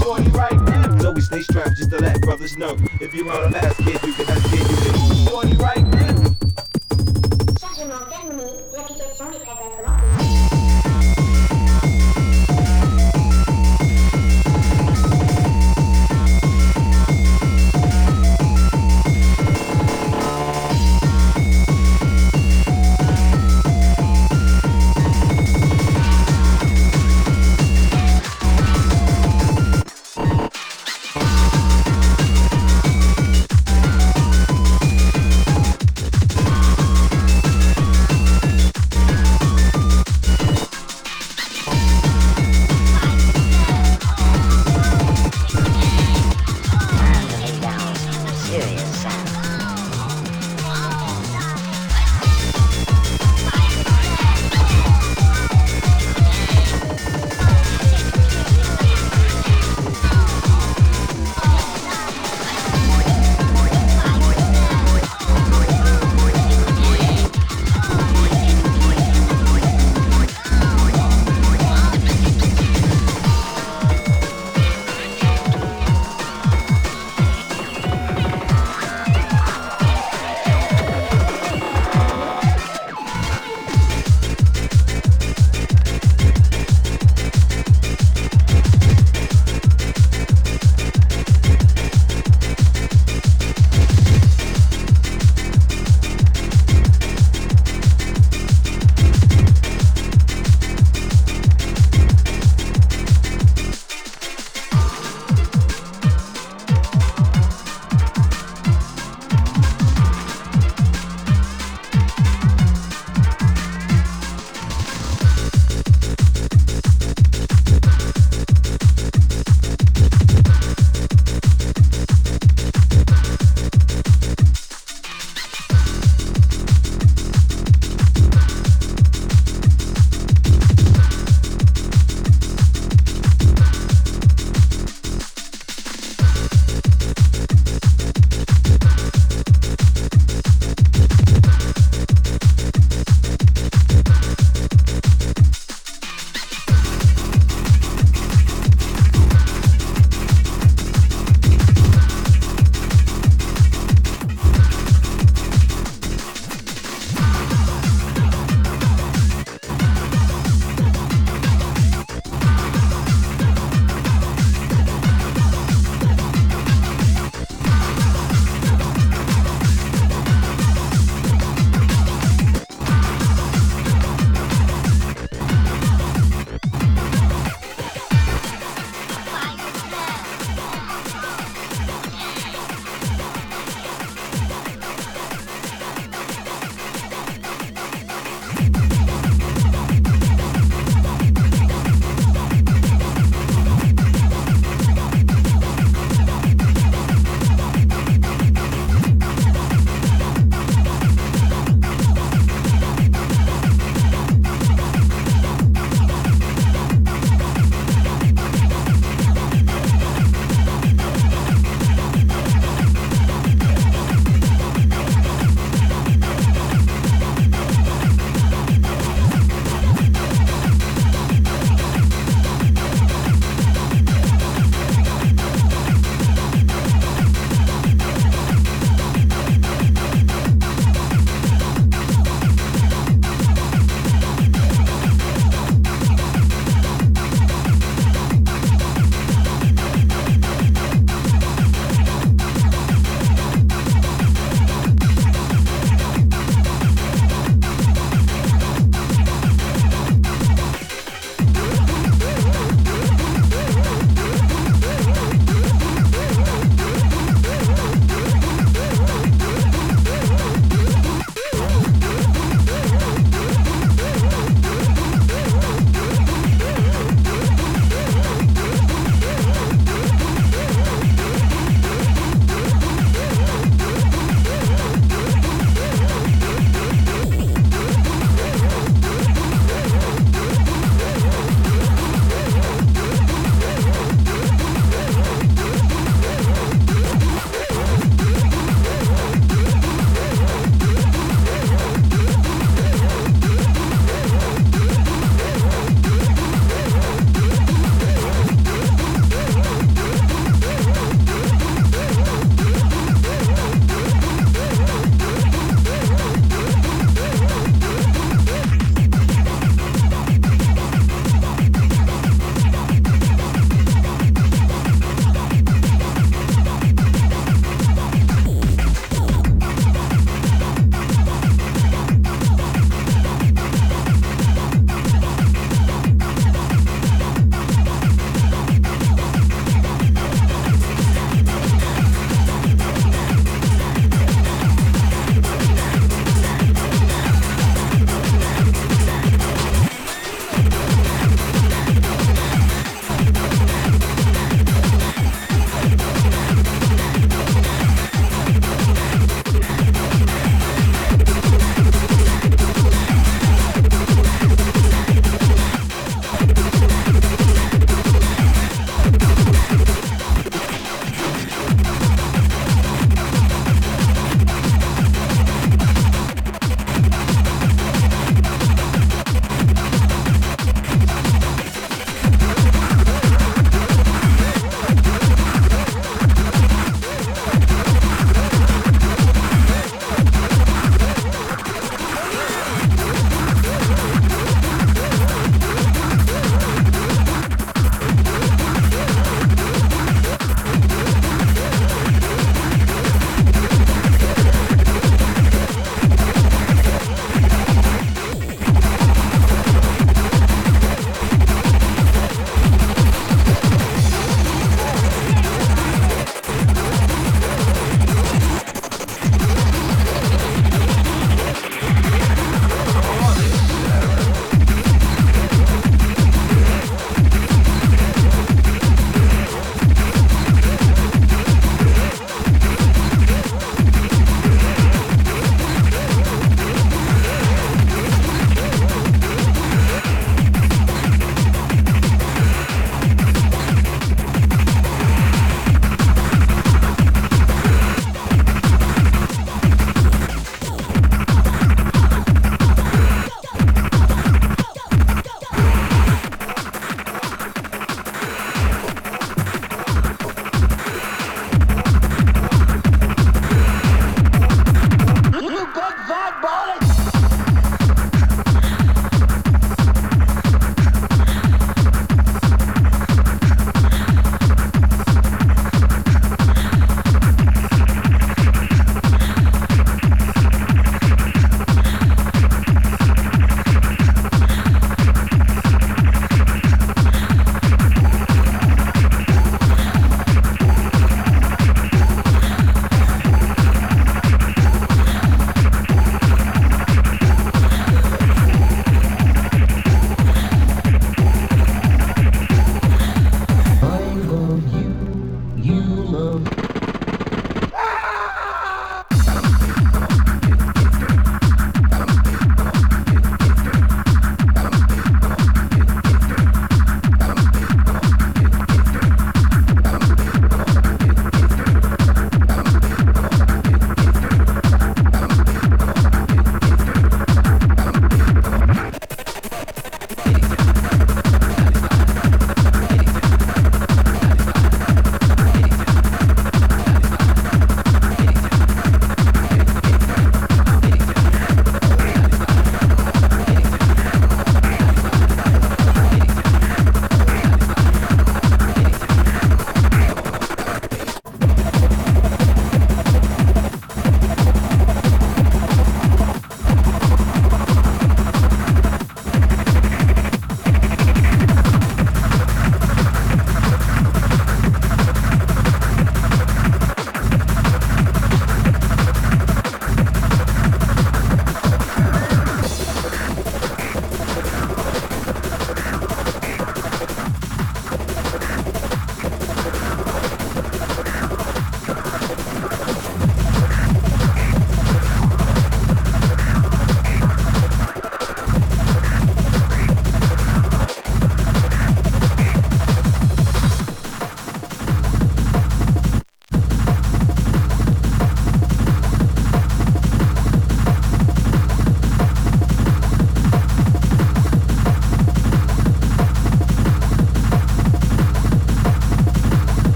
shorty right now. So we stay strapped just to let brothers know. If you run a fast kid, you can have kid, you can shorty right now.